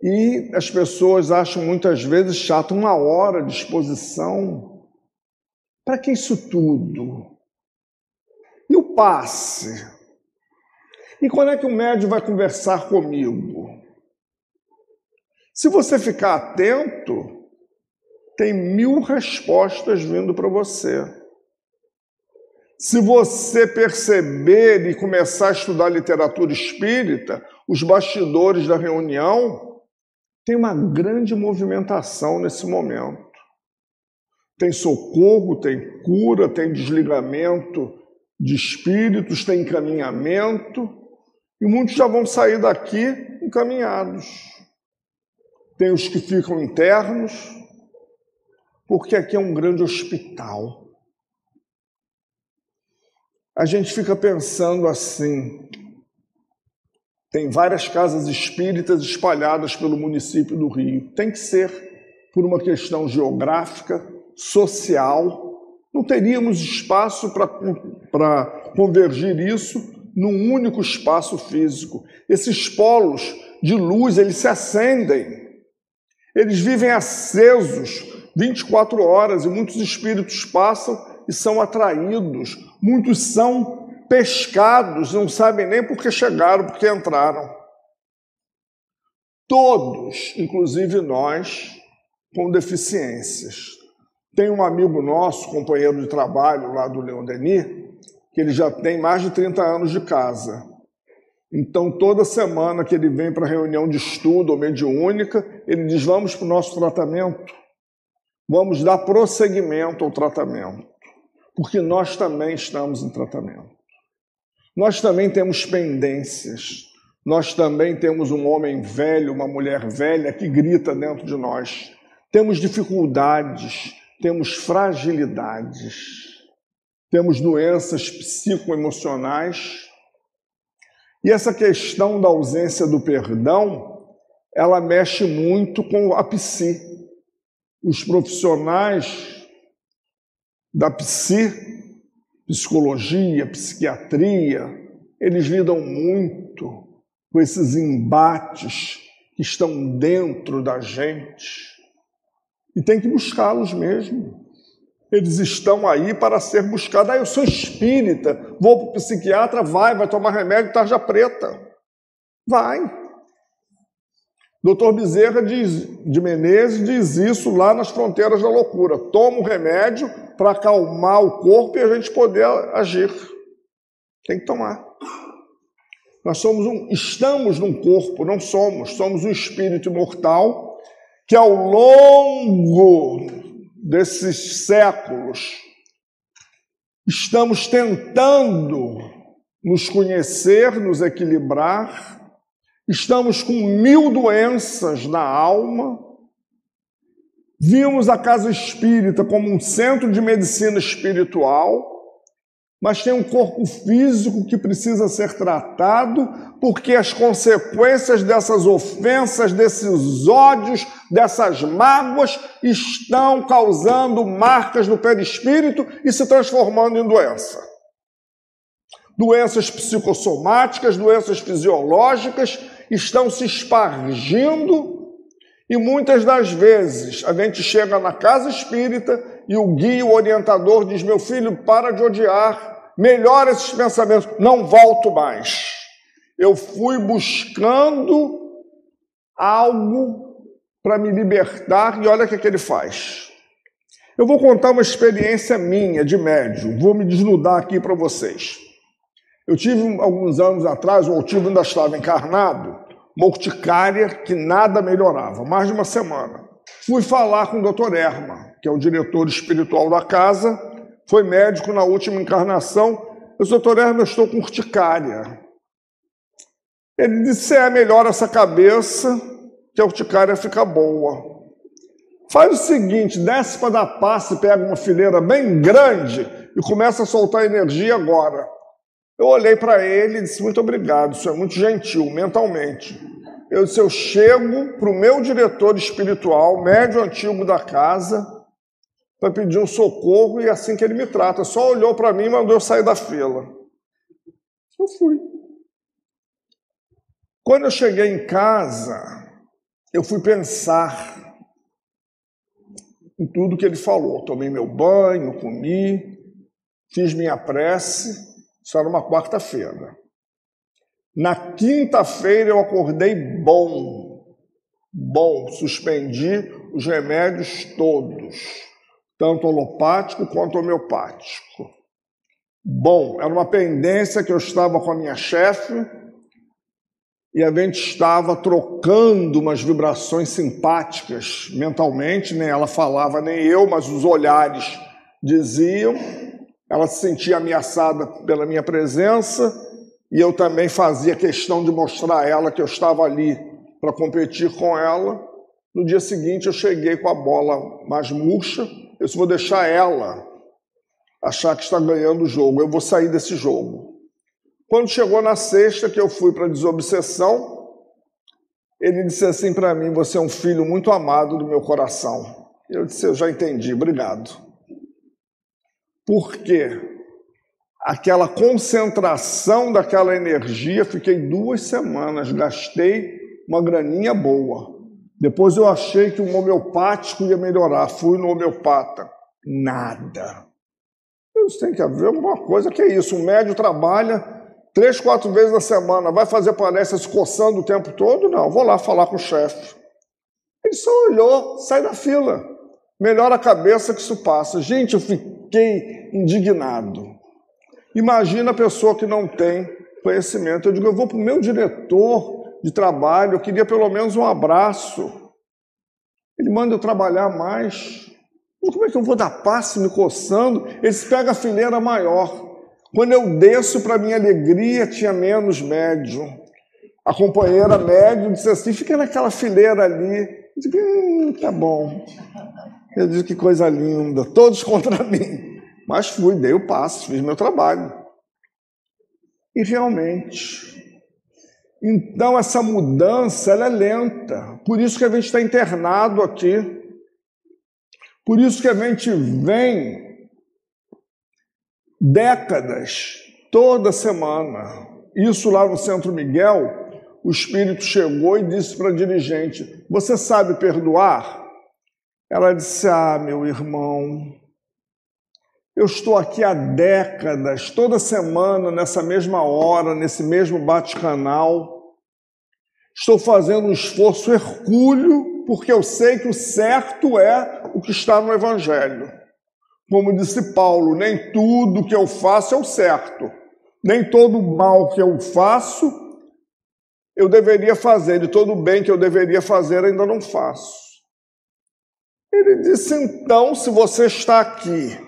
E as pessoas acham muitas vezes chato uma hora de exposição. Para que isso tudo? E o passe? E quando é que o médium vai conversar comigo? Se você ficar atento, tem mil respostas vindo para você. Se você perceber e começar a estudar literatura espírita, os bastidores da reunião, tem uma grande movimentação nesse momento. Tem socorro, tem cura, tem desligamento de espíritos, tem encaminhamento, e muitos já vão sair daqui encaminhados. Tem os que ficam internos, porque aqui é um grande hospital. A gente fica pensando assim: tem várias casas espíritas espalhadas pelo município do Rio. Tem que ser por uma questão geográfica, social, não teríamos espaço para convergir isso num único espaço físico. Esses polos de luz, eles se acendem. Eles vivem acesos 24 horas e muitos espíritos passam e são atraídos. Muitos são pescados, não sabem nem por que chegaram, porque entraram. Todos, inclusive nós, com deficiências. Tem um amigo nosso, companheiro de trabalho lá do Leão Denis, que ele já tem mais de 30 anos de casa. Então, toda semana que ele vem para reunião de estudo ou mediúnica, ele diz: Vamos para o nosso tratamento. Vamos dar prosseguimento ao tratamento. Porque nós também estamos em tratamento. Nós também temos pendências. Nós também temos um homem velho, uma mulher velha que grita dentro de nós. Temos dificuldades, temos fragilidades, temos doenças psicoemocionais. E essa questão da ausência do perdão, ela mexe muito com a psi. Os profissionais da psi, psicologia, psiquiatria, eles lidam muito com esses embates que estão dentro da gente e tem que buscá-los mesmo. Eles estão aí para ser buscados. Ah, eu sou espírita, vou para o psiquiatra, vai, vai tomar remédio tarja preta. Vai. Doutor Bezerra diz, de Menezes diz isso lá nas fronteiras da loucura. Toma o remédio para acalmar o corpo e a gente poder agir. Tem que tomar. Nós somos um, estamos num corpo, não somos, somos um espírito imortal que ao longo desses séculos estamos tentando nos conhecer, nos equilibrar, estamos com mil doenças na alma. Vimos a casa espírita como um centro de medicina espiritual mas tem um corpo físico que precisa ser tratado, porque as consequências dessas ofensas, desses ódios, dessas mágoas estão causando marcas no perispírito e se transformando em doença. Doenças psicossomáticas, doenças fisiológicas estão se espargindo e muitas das vezes a gente chega na casa espírita e o guia, o orientador, diz: Meu filho, para de odiar, melhora esses pensamentos, não volto mais. Eu fui buscando algo para me libertar e olha o que, é que ele faz. Eu vou contar uma experiência minha de médium, vou me desnudar aqui para vocês. Eu tive alguns anos atrás, o Altivo ainda estava encarnado, uma urticária que nada melhorava, mais de uma semana. Fui falar com o Dr. Erma, que é o diretor espiritual da casa, foi médico na última encarnação. Eu doutor Erma, eu estou com urticária. Ele disse, é melhor essa cabeça, que a urticária fica boa. Faz o seguinte, desce para dar passe, pega uma fileira bem grande e começa a soltar energia agora. Eu olhei para ele e disse, muito obrigado, isso é muito gentil, mentalmente. Eu disse, eu chego para o meu diretor espiritual, médio antigo da casa, para pedir um socorro e é assim que ele me trata. Só olhou para mim e mandou eu sair da fila. Eu fui. Quando eu cheguei em casa, eu fui pensar em tudo que ele falou. Tomei meu banho, comi, fiz minha prece. Isso era uma quarta-feira. Na quinta-feira eu acordei bom. Bom, suspendi os remédios todos, tanto alopático quanto homeopático. Bom, era uma pendência que eu estava com a minha chefe e a gente estava trocando umas vibrações simpáticas mentalmente, nem ela falava, nem eu, mas os olhares diziam. Ela se sentia ameaçada pela minha presença e eu também fazia questão de mostrar a ela que eu estava ali para competir com ela. No dia seguinte eu cheguei com a bola mais murcha, eu disse, vou deixar ela achar que está ganhando o jogo, eu vou sair desse jogo. Quando chegou na sexta, que eu fui para a desobsessão, ele disse assim para mim: Você é um filho muito amado do meu coração. Eu disse: Eu já entendi, obrigado. Por quê? Aquela concentração daquela energia, fiquei duas semanas, gastei uma graninha boa. Depois eu achei que o homeopático ia melhorar, fui no homeopata. Nada. Isso tem que haver alguma coisa que é isso. O médio trabalha Três, quatro vezes na semana, vai fazer palestra se coçando o tempo todo? Não, vou lá falar com o chefe. Ele só olhou, sai da fila. Melhora a cabeça que isso passa. Gente, eu fiquei indignado. Imagina a pessoa que não tem conhecimento. Eu digo, eu vou para o meu diretor de trabalho, eu queria pelo menos um abraço. Ele manda eu trabalhar mais. Como é que eu vou dar passe me coçando? Eles pegam a fileira maior. Quando eu desço, para minha alegria, tinha menos médium. A companheira médium disse assim: fica naquela fileira ali. Eu disse, hum, tá bom. Eu disse: que coisa linda, todos contra mim. Mas fui, dei o passo, fiz meu trabalho. E realmente. Então, essa mudança ela é lenta. Por isso que a gente está internado aqui. Por isso que a gente vem décadas, toda semana. Isso lá no Centro Miguel, o espírito chegou e disse para a dirigente: Você sabe perdoar? Ela disse: Ah, meu irmão, eu estou aqui há décadas, toda semana, nessa mesma hora, nesse mesmo bate-canal. Estou fazendo um esforço hercúleo, porque eu sei que o certo é o que está no Evangelho. Como disse Paulo, nem tudo que eu faço é o certo, nem todo mal que eu faço eu deveria fazer, e todo bem que eu deveria fazer ainda não faço. Ele disse: então, se você está aqui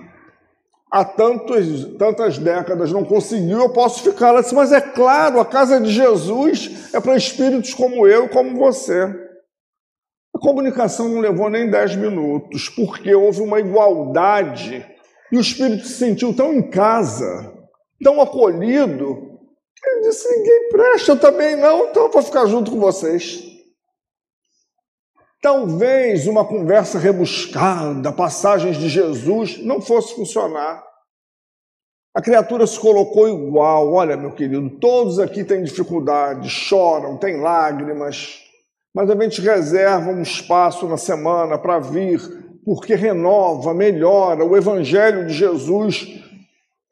há tantos, tantas décadas, não conseguiu, eu posso ficar. Ela disse: mas é claro, a casa de Jesus é para espíritos como eu e como você. A comunicação não levou nem dez minutos, porque houve uma igualdade e o espírito se sentiu tão em casa, tão acolhido, que ele disse: ninguém presta, eu também não, então eu vou ficar junto com vocês. Talvez uma conversa rebuscada, passagens de Jesus, não fosse funcionar. A criatura se colocou igual. Olha, meu querido, todos aqui têm dificuldades, choram, têm lágrimas mas a gente reserva um espaço na semana para vir, porque renova, melhora. O Evangelho de Jesus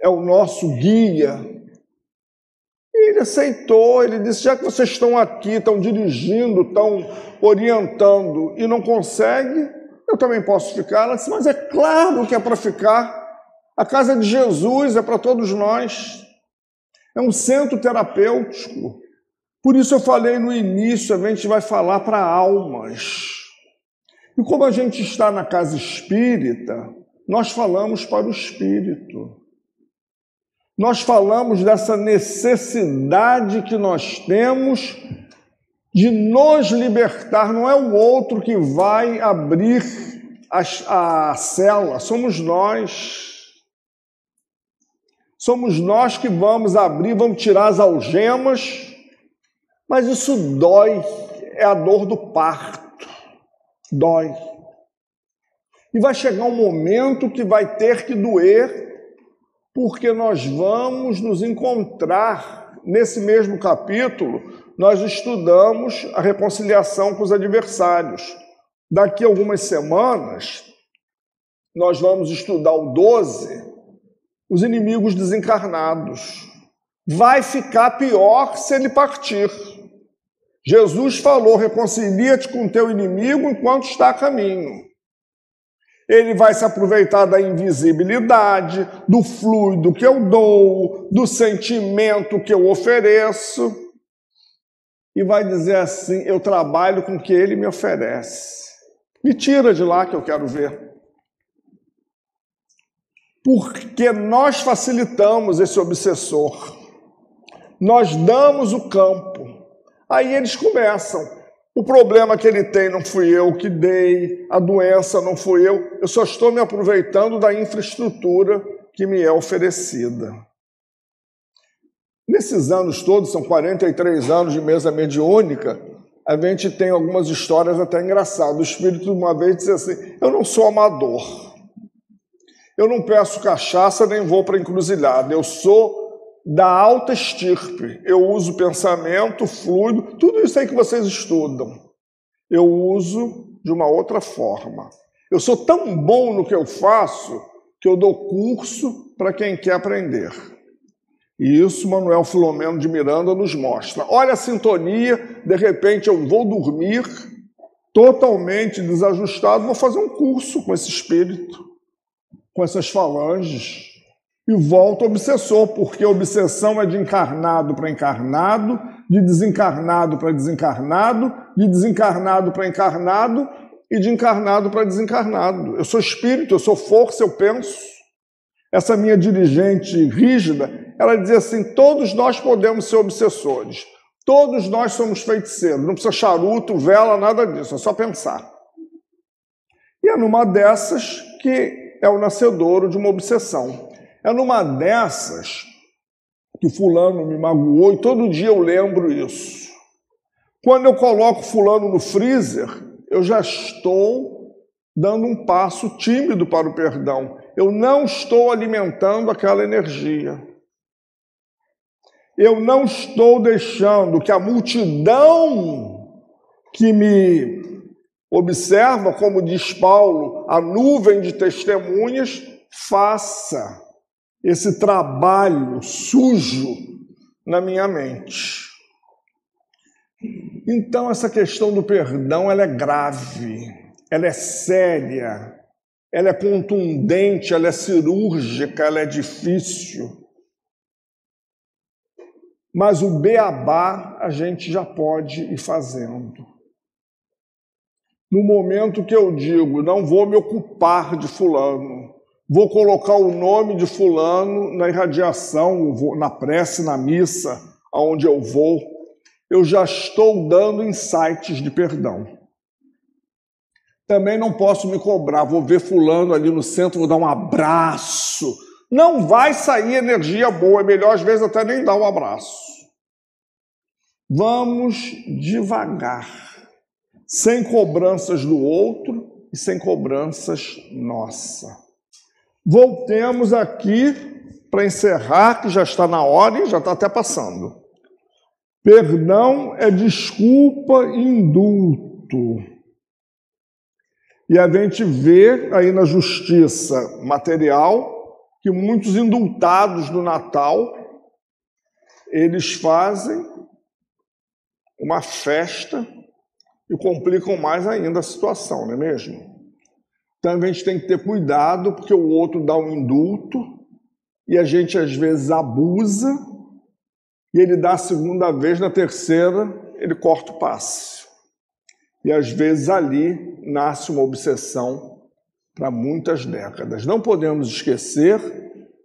é o nosso guia. Ele aceitou, ele disse: já que vocês estão aqui, estão dirigindo, estão orientando e não consegue, eu também posso ficar. Ela disse: mas é claro que é para ficar. A casa de Jesus é para todos nós. É um centro terapêutico. Por isso eu falei no início, a gente vai falar para almas. E como a gente está na casa espírita, nós falamos para o espírito. Nós falamos dessa necessidade que nós temos de nos libertar, não é o outro que vai abrir a, a cela, somos nós. Somos nós que vamos abrir, vamos tirar as algemas, mas isso dói, é a dor do parto, dói. E vai chegar um momento que vai ter que doer, porque nós vamos nos encontrar nesse mesmo capítulo, nós estudamos a reconciliação com os adversários. Daqui a algumas semanas, nós vamos estudar o 12, os inimigos desencarnados. Vai ficar pior se ele partir. Jesus falou: reconcilia-te com teu inimigo enquanto está a caminho. Ele vai se aproveitar da invisibilidade, do fluido que eu dou, do sentimento que eu ofereço, e vai dizer assim: Eu trabalho com o que ele me oferece. Me tira de lá que eu quero ver. Porque nós facilitamos esse obsessor, nós damos o campo, aí eles começam. O problema que ele tem não fui eu que dei, a doença não fui eu, eu só estou me aproveitando da infraestrutura que me é oferecida. Nesses anos todos, são 43 anos de mesa mediúnica, a gente tem algumas histórias até engraçadas. O espírito, uma vez, disse assim: Eu não sou amador, eu não peço cachaça nem vou para encruzilhada, eu sou da alta estirpe. Eu uso pensamento, fluido, tudo isso aí que vocês estudam. Eu uso de uma outra forma. Eu sou tão bom no que eu faço que eu dou curso para quem quer aprender. E isso Manuel Filomeno de Miranda nos mostra. Olha a sintonia, de repente eu vou dormir totalmente desajustado, vou fazer um curso com esse espírito, com essas falanges e volta obsessor, porque obsessão é de encarnado para encarnado, de desencarnado para desencarnado, de desencarnado para encarnado e de encarnado para desencarnado. Eu sou espírito, eu sou força, eu penso. Essa minha dirigente rígida, ela dizia assim: todos nós podemos ser obsessores, todos nós somos feiticeiros, não precisa charuto, vela, nada disso, é só pensar. E é numa dessas que é o nascedouro de uma obsessão. É numa dessas que fulano me magoou e todo dia eu lembro isso. Quando eu coloco fulano no freezer, eu já estou dando um passo tímido para o perdão. Eu não estou alimentando aquela energia. Eu não estou deixando que a multidão que me observa, como diz Paulo, a nuvem de testemunhas, faça esse trabalho sujo na minha mente. Então essa questão do perdão ela é grave, ela é séria, ela é contundente, ela é cirúrgica, ela é difícil. Mas o beabá a gente já pode ir fazendo. No momento que eu digo, não vou me ocupar de fulano, vou colocar o nome de fulano na irradiação, na prece, na missa, aonde eu vou, eu já estou dando insights de perdão. Também não posso me cobrar, vou ver fulano ali no centro, vou dar um abraço. Não vai sair energia boa, é melhor às vezes até nem dar um abraço. Vamos devagar, sem cobranças do outro e sem cobranças nossa. Voltemos aqui para encerrar, que já está na hora e já está até passando. Perdão é desculpa e indulto. E a gente vê aí na justiça material que muitos indultados do Natal, eles fazem uma festa e complicam mais ainda a situação, não é mesmo? Então a gente tem que ter cuidado, porque o outro dá um indulto e a gente às vezes abusa e ele dá a segunda vez, na terceira ele corta o passe. E às vezes ali nasce uma obsessão para muitas décadas. Não podemos esquecer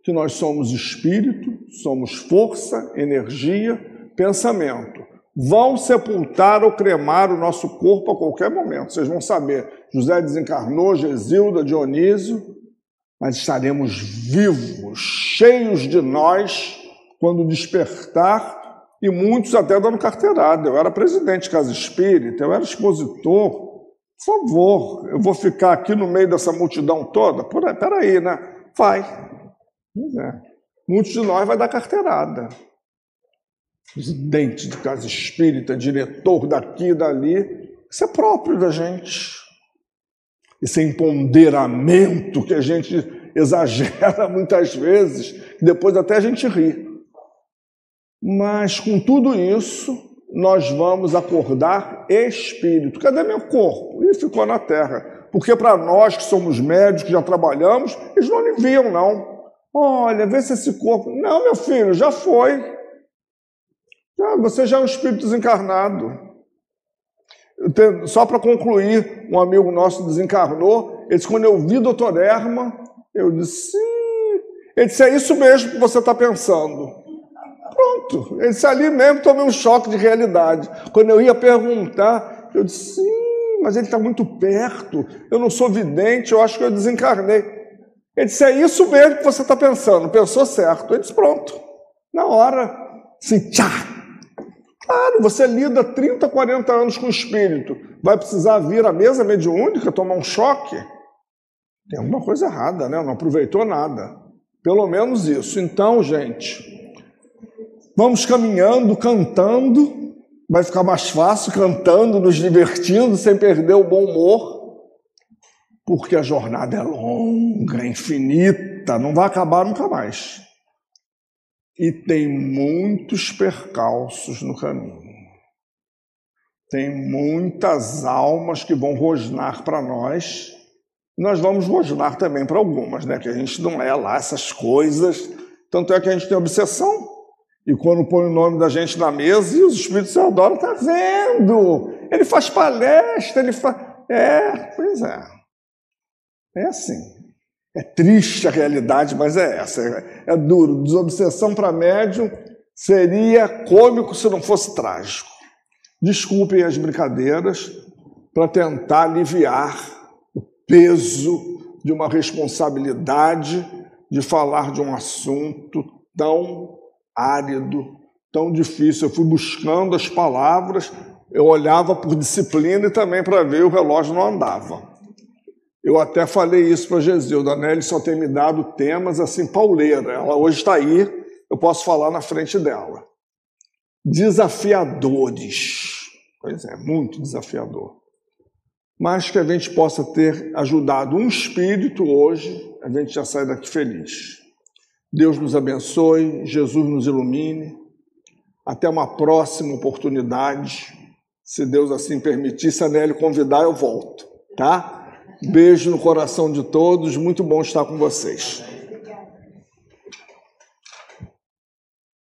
que nós somos espírito, somos força, energia, pensamento. Vão sepultar ou cremar o nosso corpo a qualquer momento. Vocês vão saber. José desencarnou, Gesilda, Dionísio, mas estaremos vivos, cheios de nós, quando despertar e muitos até dando carteirada. Eu era presidente de casa espírita, eu era expositor. Por favor, eu vou ficar aqui no meio dessa multidão toda? Peraí, né? Vai. É. Muitos de nós vai dar carteirada. Presidente de casa espírita, diretor daqui e dali. Isso é próprio da gente. Esse empoderamento que a gente exagera muitas vezes, depois até a gente ri. Mas com tudo isso, nós vamos acordar espírito. Cadê meu corpo? Ele ficou na terra. Porque para nós que somos médicos, que já trabalhamos, eles não aliviam, não. Olha, vê se esse corpo. Não, meu filho, já foi. Já, você já é um espírito desencarnado. Só para concluir, um amigo nosso desencarnou. Ele disse: quando eu vi doutor Erma, eu disse: sim. Ele disse: é isso mesmo que você está pensando. Pronto, ele disse, ali mesmo tomei um choque de realidade. Quando eu ia perguntar, eu disse, sim, mas ele está muito perto, eu não sou vidente, eu acho que eu desencarnei. Ele disse, é isso mesmo que você está pensando, pensou certo. Ele disse, pronto, na hora, assim, tchá. Claro, você lida 30, 40 anos com o espírito, vai precisar vir à mesa mediúnica, tomar um choque? Tem alguma coisa errada, né? Não aproveitou nada. Pelo menos isso. Então, gente, Vamos caminhando, cantando, vai ficar mais fácil cantando, nos divertindo, sem perder o bom humor, porque a jornada é longa, infinita, não vai acabar nunca mais. E tem muitos percalços no caminho. Tem muitas almas que vão rosnar para nós. Nós vamos rosnar também para algumas, né? Que a gente não é lá essas coisas. Tanto é que a gente tem obsessão e quando põe o nome da gente na mesa, e os espíritos adoram, tá vendo? Ele faz palestra, ele faz. É, pois é. É assim. É triste a realidade, mas é essa. É, é duro. Desobsessão para médium seria cômico se não fosse trágico. Desculpem as brincadeiras para tentar aliviar o peso de uma responsabilidade de falar de um assunto tão árido, tão difícil. Eu fui buscando as palavras, eu olhava por disciplina e também para ver o relógio não andava. Eu até falei isso para Gesilda, né? Ele só tem me dado temas assim, pauleira. Ela hoje está aí, eu posso falar na frente dela. Desafiadores. Pois é, muito desafiador. Mas que a gente possa ter ajudado um espírito hoje, a gente já sai daqui feliz. Deus nos abençoe, Jesus nos ilumine. Até uma próxima oportunidade. Se Deus assim permitir, se a Nelly convidar, eu volto, tá? Beijo no coração de todos, muito bom estar com vocês.